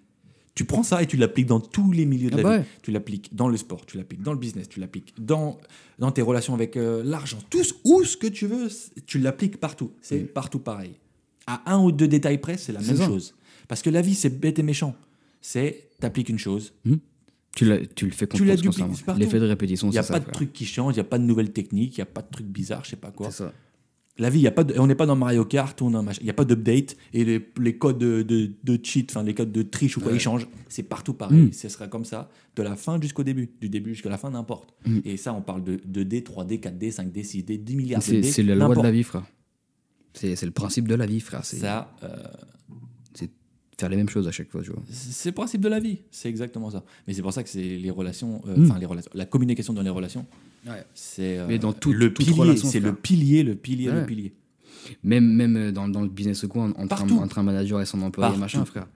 Tu prends ça et tu l'appliques dans tous les milieux de Ah la bah vie. ouais. Tu l'appliques dans le sport, tu l'appliques dans le business, tu l'appliques dans, dans tes relations avec euh, l'argent, tout où ce que tu veux, tu l'appliques partout. C'est Mhm. partout pareil. À un ou deux détails près, c'est la même ça. chose. Parce que la vie, c'est bête et méchant. C'est, t'appliques une chose, Tu, l'as- tu le fais Tu partout. L'effet de répétition, il n'y a ça. pas de truc qui change, il n'y a pas de nouvelles techniques, il n'y a pas de trucs bizarres, je sais pas quoi. C'est ça. La vie, y a pas de- on n'est pas dans Mario Kart, on il n'y a pas d'update et les, les codes de, de, de cheat, enfin les codes de triche ou quoi, Ouais. ils changent. C'est partout pareil. Mm. Ce sera comme ça de la fin jusqu'au début, du début jusqu'à la fin, n'importe. Mm. Et ça, on parle de 2D, 3D, 4D, 5D, 6D, 10 milliards de C'est D. c'est la loi de la vie, frère. C'est c'est le principe de la vie, frère. C'est Ça, euh, faire les mêmes choses à chaque fois, tu vois. c'est le principe de la vie. C'est exactement ça. Mais c'est pour ça que c'est les relations, euh, Mm. enfin les relations, la communication dans les relations, c'est euh, Mais dans toute- le toute pilier, relation, c'est le pilier, le pilier, le Ouais. pilier. Même, même euh, dans, dans le business ou quoi, entre entre un manager et son employé, Partout. machin, frère.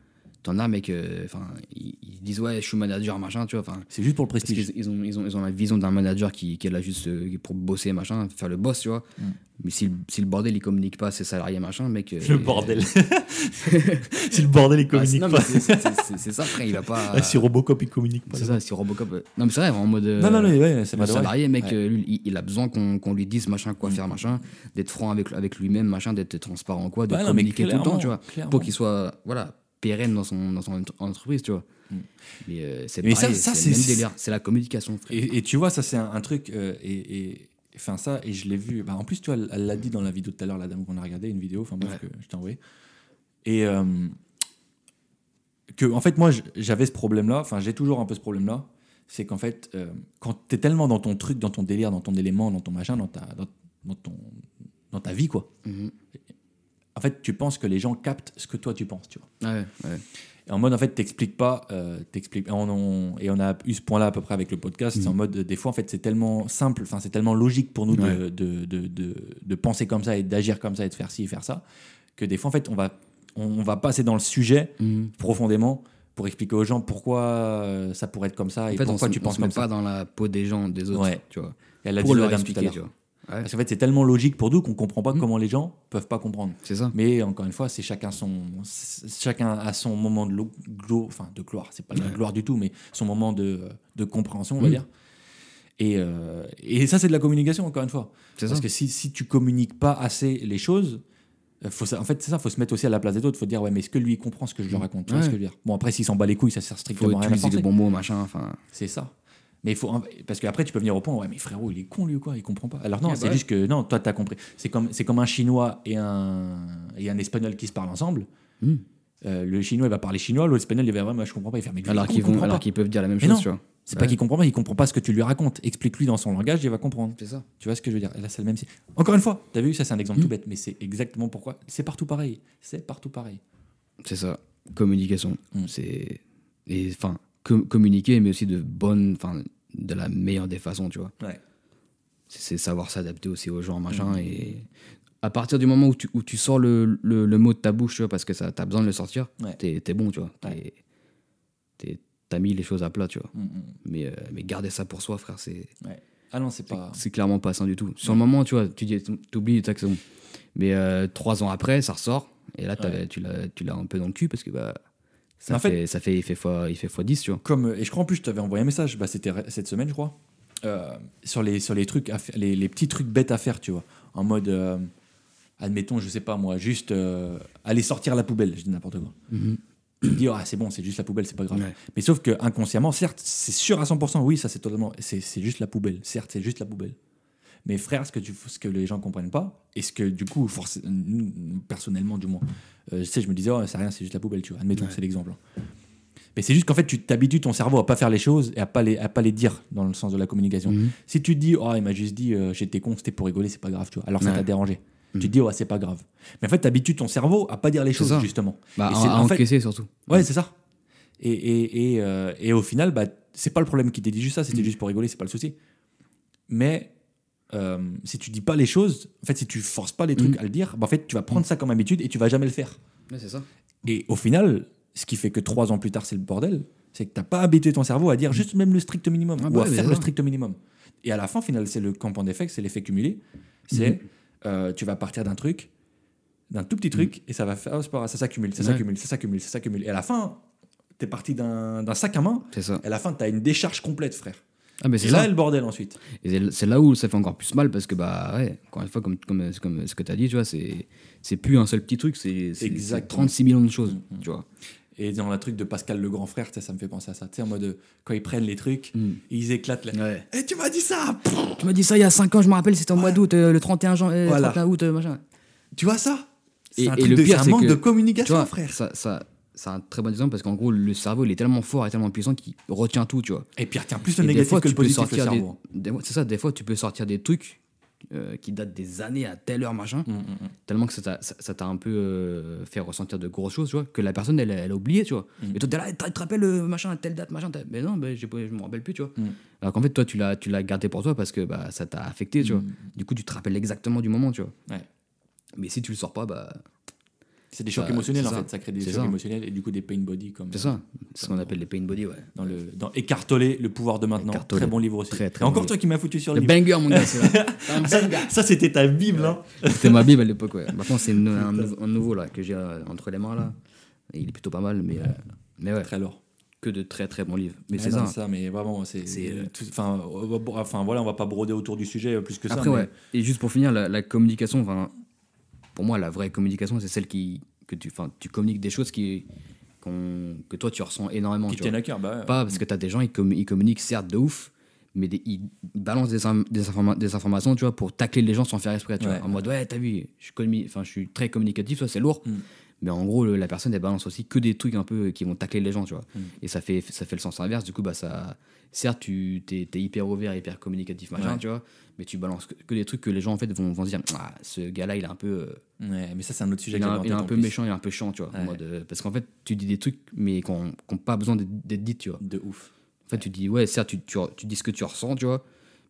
T'en as, mec, euh, enfin, ils, ils disent, ouais, je suis manager, machin, tu vois. Enfin, C'est juste pour le prestige. ils ont, ils, ont, ils ont la vision d'un manager qui, qui est là juste euh, pour bosser, machin, faire le boss, tu vois. Mm. Mais si, le- si le bordel, il communique pas à ses salariés, machin, mec. euh, Le bordel. *laughs* si le bordel, il bah, communique non, pas. c'est- ça, frère, il va pas. *laughs* Ah, si Robocop, il communique pas. c'est ça, si Robocop. Non, mais c'est vrai, en mode. Non, non, non, ouais, c'est le pas vrai. salarié, mec, Ouais. lui, il, il a besoin qu'on qu'on lui dise machin, quoi Mm. faire, machin, d'être franc avec, avec lui-même, machin, d'être transparent, quoi, de non, communiquer tout le temps, tu vois, clairement. pour qu'il soit, voilà, pérenne dans son, dans son ent- entreprise, tu vois. Mm. Mais euh, c'est ça- pareil, ça, c'est le même délire, c'est la communication, frère. Et, et tu vois, ça, c'est un, un truc. euh, et, enfin ça, et je l'ai vu. Bah, en plus, tu vois, elle elle l'a dit dans la vidéo de tout à l'heure, la dame qu'on a regardé, une vidéo, enfin bref, Ouais. que je t'ai envoyé. Et euh, que, en fait, moi, j'avais ce problème-là, enfin, j'ai toujours un peu ce problème-là. C'est qu'en fait, quand tu es tellement dans ton truc, dans ton délire, dans ton élément, dans ton machin, dans ta, dans, dans ton, dans ta vie, quoi. Mhm. En fait, tu penses que les gens captent ce que toi tu penses, tu vois. Ouais, ouais. Et en mode, en fait, t'expliques pas, euh, t'expliques. On, on- et on a eu ce point-là à peu près avec le podcast. C'est en mode, des fois, en fait, c'est tellement simple, enfin, c'est tellement logique pour nous de, Ouais. de, de, de, de penser comme ça et d'agir comme ça et de faire ci et faire ça, que des fois, en fait, on va, on, va passer dans le sujet Mhm. profondément pour expliquer aux gens pourquoi euh, ça pourrait être comme ça et En fait, on pourquoi se, tu on penses se met comme pas ça. dans la peau des gens, des autres, Ouais. tu vois. Et elle a Pour dit leur la dame tout à l'heure. Ouais, Parce qu'en fait, c'est tellement logique pour nous qu'on comprend pas Mhm. comment les gens peuvent pas comprendre. c'est ça. Mais encore une fois, c'est chacun son, chacun a son moment de, lo- glo- enfin de gloire. C'est pas de la gloire du tout, mais son moment de, de compréhension, on va Mm. dire. Et, euh, et ça, c'est de la communication, encore une fois. C'est Parce ça. que si, si tu communiques pas assez les choses, euh, faut, ça- en fait, c'est ça, faut se mettre aussi à la place des autres. faut dire, ouais, mais est-ce que lui, il comprend ce que je lui raconte? Tu vois Mm. Ouais. ce que je veux dire? Bon, après, s'il s'en bat les couilles, ça sert Faut strictement à rien à utiliser les bons mots, machin, enfin. C'est ça. Mais il faut parce qu'après tu peux venir au point ouais mais frérot il est con lui ou quoi il comprend pas alors non c'est bah ouais. juste que non toi t'as compris c'est comme c'est comme un chinois et un et un espagnol qui se parlent ensemble Hmm. Euh, le chinois il va parler chinois l'espagnol il va vraiment je comprends pas il fait mais lui, Alors il qu'ils comprend vont, alors pas. qu'ils peuvent dire la même Mais non. chose, tu vois. c'est pas qu'il comprend pas il comprend pas ce que tu lui racontes explique-lui dans son langage il va comprendre C'est ça. tu vois ce que je veux dire? Et là c'est le même encore une fois t'as vu ça c'est un exemple Hmm. tout bête mais c'est exactement pourquoi c'est partout pareil c'est partout pareil C'est ça. Communication. Mm. C'est et enfin com- communiquer, mais aussi de bonne, enfin de la meilleure des façons, tu vois. ouais C'est savoir s'adapter aussi aux gens, machin. Et à partir du moment où tu, où tu sors le, le, le mot de ta bouche, tu vois, parce que ça, t'as besoin de le sortir, Ouais. t'es bon, tu vois. T'as mis les choses à plat, tu vois. Mm, mm. Mais, euh, mais garder ça pour soi, frère, c'est ouais ah non c'est pas c'est clairement pas sain du tout. Sur le moment, tu vois, tu dis, t'oublies, tac, c'est bon. Mais euh, trois ans après, ça ressort. Et là, t'avais- tu l'as tu l'as un peu dans le cul parce que bah, ça, En fait- fait, ça fait, il fait fois, il fait fois 10, tu vois. comme et je crois en plus je t'avais envoyé un message bah, c'était cette semaine je crois euh, sur les sur les trucs les, les petits trucs bêtes à faire tu vois. En mode euh, admettons je sais pas moi juste euh, aller sortir la poubelle. Je dis n'importe quoi. Tu te dis ah c'est bon c'est juste la poubelle c'est pas grave. Ouais. mais sauf que inconsciemment certes c'est sûr à 100% oui ça c'est totalement c'est juste la poubelle. Certes c'est juste la poubelle mais frère ce que tu ce que les gens comprennent pas et ce que du coup nous, personnellement du moins euh, je sais je me disais oh, c'est rien c'est juste la poubelle tu vois admettons c'est l'exemple hein. Mais c'est juste qu'en fait, tu t'habitues ton cerveau à pas faire les choses et à pas les, à pas les dire dans le sens de la communication. Mhm. Si tu te dis, oh, il m'a juste dit, euh, j'étais con, c'était pour rigoler, c'est pas grave, tu vois. Alors ça Ouais. t'a dérangé. Mhm. Tu te dis, ouais, c'est pas grave. Mais en fait, t'habitues ton cerveau à pas dire les choses, ça. justement. Bah, Et à, en fait- encaisser surtout. Ouais, c'est ça. Et, et, et, euh, et au final, bah, c'est pas le problème qui t'ait dit juste ça, c'était juste pour rigoler, c'est pas le souci. Mais euh, si tu dis pas les choses, en fait, si tu forces pas les trucs Mm. à le dire, bah, en fait, tu vas prendre ça comme habitude et tu vas jamais le faire. Ouais, c'est ça. Et au final, ce qui fait que trois ans plus tard, c'est le bordel, c'est que t'as pas habitué ton cerveau à dire juste même le strict minimum Ah ou bah à faire le strict minimum. Et à la fin, final, c'est le compound effect, c'est l'effet cumulé. C'est Mhm. euh, tu vas partir d'un truc, d'un tout petit truc, et ça va faire, oh, ça s'accumule, ça. Ouais. s'accumule, ça s'accumule, ça s'accumule. Et à la fin, t'es parti d'un d'un sac à main, C'est ça. et à la fin, t'as une décharge complète, frère. Ah, Et c'est là, ça. le bordel ensuite. Et c'est- c'est là où ça fait encore plus mal parce que, bah, ouais, encore une fois, comme, comme, comme ce que tu as dit, tu vois, c'est c'est plus un seul petit truc, c'est c'est- c'est Exactement. 36 millions de choses, Mhm. tu vois. Et dans le truc de Pascal le grand frère, ça me fait penser à ça. Tu sais, en mode, quand ils prennent les trucs, Mhm. ils éclatent. Là. Ouais. Eh, tu m'as dit ça Tu m'as dit ça il y a 5 ans, je me rappelle, c'était au mois d'août, euh, le 31, jan- euh, Voilà. 31 août, euh, machin. Tu vois ça? C'est Et- un, et le de- pire, c'est un manque que- de communication, vois, frère. ça, ça, c'est un très bon exemple parce qu'en gros, le cerveau, il est tellement fort et tellement puissant qu'il retient tout, tu vois. Et puis, retient plus le négatif fois, que le positif, le cerveau. C'est ça, des fois, tu peux sortir des trucs euh, qui datent des années à telle heure, machin, Mm, mm, mm. tellement que ça t'a un peu euh, fait ressentir de grosses choses, tu vois, que la personne, elle, elle a oublié, tu vois. Et toi, t'es là, tu te rappelles, machin, à telle date, machin, mais non, pas- je me rappelle plus, tu vois. Alors qu'en fait, toi, tu l'as gardé pour toi parce que bah, ça t'a affecté, tu vois. Du coup, tu te rappelles exactement du moment, tu vois. Ouais. Mais si tu le sors pas, bah, C'est des chocs Ça- émotionnels, en ça. fait. Ça crée des chocs ça. émotionnels et du coup des pain body. comme c'est ça. C'est ce qu'on appelle les pain body, ouais. Dans, le, dans Écartoler, le pouvoir de maintenant. Très bon livre aussi. Très, très Et encore bon toi qui m'as foutu sur le Le banger, mon gars, c'est là. *laughs* Ça, c'était ta Bible, hein. C'était ma Bible à l'époque, ouais. Maintenant, c'est un, nou- un nouveau là, que j'ai euh, entre les mains là. Et il est plutôt pas mal, mais, euh, mais ouais, Très lourd. que de très très bons livres. Mais Ouais, c'est ça. mais vraiment, c'est. Euh, Enfin, voilà, on va pas broder autour du sujet euh, plus que ça. Après, mais- ouais. Et juste pour finir, la, la communication, pour moi, la vraie communication, c'est celle qui, que tu, tu communiques des choses qui, que toi, tu ressens énormément. Qui tu tiennent à cœur, bah. Pas parce que tu as des gens, ils, ils communiquent certes de ouf, mais des- ils balancent des, in- des, informa- des informations, tu vois, pour tacler les gens sans faire exprès, tu Ouais. vois. En mode, ouais, t'as vu, je suis, je suis très communicatif, ça c'est lourd. Mm. Mais en gros, le- la personne, elle balance aussi que des trucs un peu qui vont tacler les gens, tu vois. Mm. Et ça fait, ça fait le sens inverse. Du coup, bah, ça, certes, tu t'es, t'es hyper ouvert, hyper communicatif, machin, Ouais. tu vois. Mais tu balances que, que des trucs que les gens, en fait, vont, vont se dire, ah, ce gars-là, il est un peu. euh, Ouais, mais ça, c'est un autre sujet il est un, il est peu plus. méchant, il est un peu chiant, tu vois. en Ouais. mode, euh, parce qu'en fait, tu dis des trucs, mais qui n'ont pas besoin d'être, dits, tu vois. De ouf. En fait, tu dis, ouais, certes, tu, tu, tu dis ce que tu ressens, tu vois,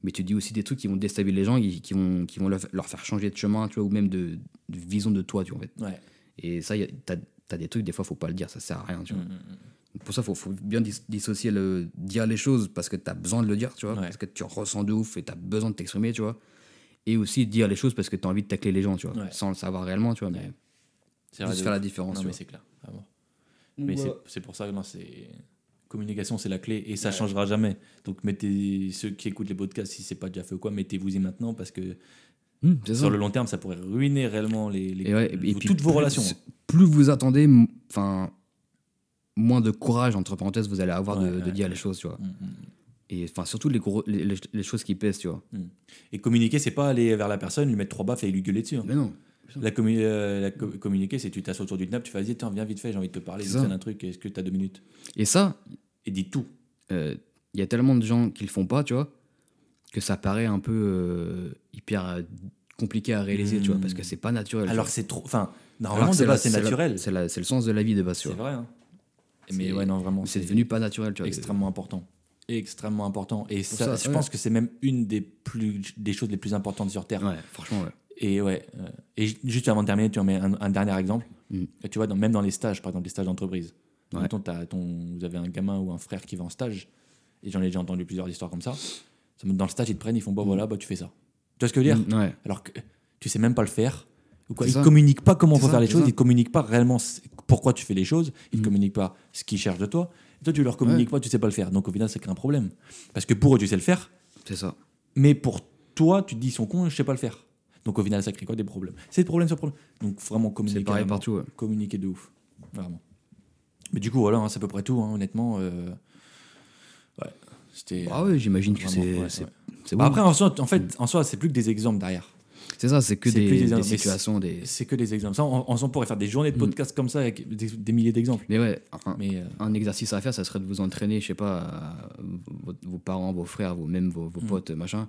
mais tu dis aussi des trucs qui vont déstabiliser les gens, qui, qui vont, qui vont leur, leur faire changer de chemin, tu vois, ou même de, de vision de toi, tu vois, en fait. Ouais. Et ça, t'as as des trucs, des fois, faut pas le dire, ça sert à rien, tu vois. Mm, Donc Pour ça, faut, faut bien dis- dissocier le dire les choses parce que t'as besoin de le dire, tu vois, Ouais. parce que tu ressens de ouf et t'as besoin de t'exprimer, tu vois. Et aussi dire les choses parce que t'as envie de tacler les gens, tu vois, Ouais. sans le savoir réellement, tu vois, mais Ouais. C'est juste vrai de faire la différence, Non, tu mais c'est clair. vraiment. Mais c'est- c'est pour ça que non, c'est. Communication, c'est la clé et ça Ouais. changera jamais. Donc, mettez ceux qui écoutent les podcasts, si c'est pas déjà fait ou quoi, mettez-vous-y maintenant parce que C'est ça. sur le long terme, ça pourrait ruiner réellement les, les- Et ouais, et- et vos- puis toutes vos plus- relations. Plus vous attendez, enfin, moins de courage, entre parenthèses, vous allez avoir de, Ouais, de ouais, dire les choses, tu vois. Mm, mm. Et enfin, surtout les, gros, les, les- les choses qui pèsent, tu vois. Et communiquer, c'est pas aller vers la personne, lui mettre trois baffes et lui gueuler dessus. hein. Mais non. La, commu- euh, la co- communiquer, c'est tu t'assois autour d'une table, tu fais vas-y, tiens, viens vite fait, j'ai envie de te parler, C'est fait ça. d'un truc, est-ce que tu as deux minutes? Et ça, Et dis tout. euh, il y a tellement de gens qui le font pas, tu vois, que ça paraît un peu euh, hyper euh, compliqué à réaliser, tu vois, parce que c'est pas naturel. tu Alors c'est trop. Enfin, normalement, de base, c'est naturel. C'est le sens de la vie de base, tu C'est vois. vrai. hein. Mais C'est- ouais, non, vraiment. C'est devenu pas naturel, tu vois. extrêmement important. Extrêmement important. Et ça, ça, je ouais. pense que c'est même une des, plus, des choses les plus importantes sur Terre. Ouais, franchement, ouais. Et ouais. euh, et ju- juste avant de terminer, tu en mets un, un dernier exemple. Mm. Et tu vois, dans- même dans les stages, par exemple, les stages d'entreprise. Ouais. Ton, vous avez un gamin ou un frère qui va en stage. Et j'en ai déjà entendu plusieurs histoires comme ça. Dans le stage, ils te prennent, ils font bon, voilà, bah, tu fais ça. Tu vois ce que je veux dire Mm, ouais. Alors que tu sais même pas le faire. Ou quoi. C'est Ils ne communiquent pas comment faut ça, faire les choses, ça. ils ne communiquent pas réellement pourquoi tu fais les choses, ils ne Mm. communiquent pas ce qu'ils cherchent de toi. Et toi, tu leur communiques pas, tu sais pas le faire. Donc au final, ça crée un problème. Parce que pour eux, tu sais le faire, C'est ça. mais pour toi, tu te dis, ils sont cons, je sais pas le faire. Donc au final, ça crée quoi Des problèmes? C'est des problèmes sur problème. Donc vraiment communiquer. C'est pareil partout, ouais. Communiquer de ouf. Vraiment. Mais du coup, voilà, hein, c'est à peu près tout, hein, honnêtement. euh, Ouais. Ah ouais, j'imagine que c'est ouais, Bah après, en, soi, en fait, en soi, c'est plus que des exemples derrière. C'est ça, c'est que des, situations, des. C'est que des exemples. Ça, on, on pourrait faire des journées de Mm. podcasts comme ça avec des, des milliers d'exemples. Mais ouais, un, Mais euh, un exercice à faire, ça serait de vous entraîner, je sais pas, à vos, vos parents, vos frères, vos, même vos, vos Mm. potes, machin.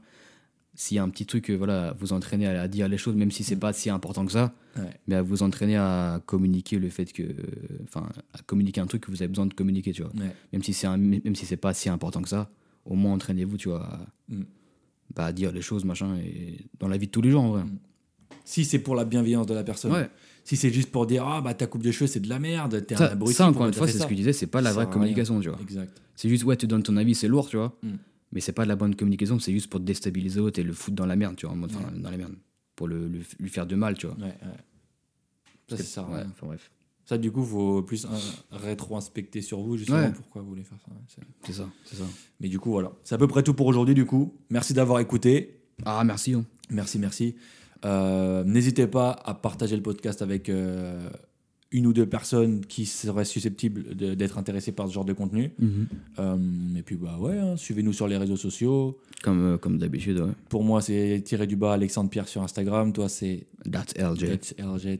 S'il y a un petit truc, euh, voilà, vous entraîner à, à dire les choses, même si c'est pas si important que ça, ouais. mais à vous entraîner à communiquer le fait que. Enfin, à communiquer un truc que vous avez besoin de communiquer, tu vois. Ouais. Même si c'est un- même si c'est pas si important que ça, au moins entraînez-vous, tu vois, à, Mm. bah, à dire les choses, machin, et dans la vie de tous les jours, en vrai. Mm. Si c'est pour la bienveillance de la personne. Ouais. Si c'est juste pour dire ah bah ta coupe de cheveux c'est de la merde, t'es un abruti. ça, encore une fois, c'est ce que je disais, c'est pas la vraie communication, tu vois. Exact. C'est juste, ouais, tu donnes ton avis, c'est lourd, tu vois. Mm. Mais c'est pas de la bonne communication, c'est juste pour te déstabiliser l'autre et le foutre dans la merde, tu vois, en mode, Ouais. dans la merde. Pour le, le- lui faire de mal, tu vois. Ouais, ouais. Ça, c'est ça. ouais, enfin bref, Ça, du coup, faut plus rétro-inspecter sur vous, justement, Ouais. pourquoi vous voulez faire ça. c'est ça, c'est ça. Mais du coup, voilà. C'est à peu près tout pour aujourd'hui, du coup. Merci d'avoir écouté. Ah, merci. hein. Merci, merci. Euh, N'hésitez pas à partager le podcast avec euh, une ou deux personnes qui seraient susceptibles d'être intéressées par ce genre de contenu. Euh, et puis, bah ouais, hein, suivez-nous sur les réseaux sociaux. Comme, euh, comme d'habitude, ouais. Pour moi, c'est tiré du bas Alexandre Pierre sur Instagram. Toi, c'est That's LJ. LG,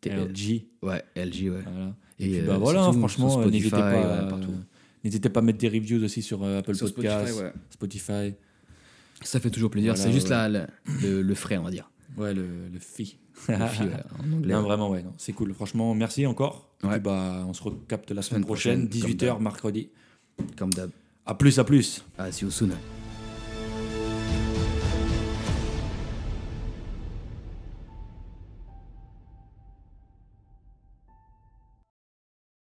T- LG. Ouais, LJ, ouais. Voilà. Et, Et, puis, euh, bah voilà, tout, franchement, n'hésitez pas, ouais, n'hésitez pas à mettre des reviews aussi sur Apple Sur Podcast, Spotify, ouais. Spotify. Ça fait toujours plaisir. Voilà, c'est juste la- le, le frais, on va dire. Ouais, le, le fi. *laughs* Le ouais, en anglais. Non, ouais. vraiment, ouais, c'est cool. Franchement, merci encore. Ouais. puis, bah, on se recapte la semaine Semaine prochaine, prochaine, comme 18h, d'hab. mercredi. Comme d'hab. À plus, à plus. Ah, see you soon.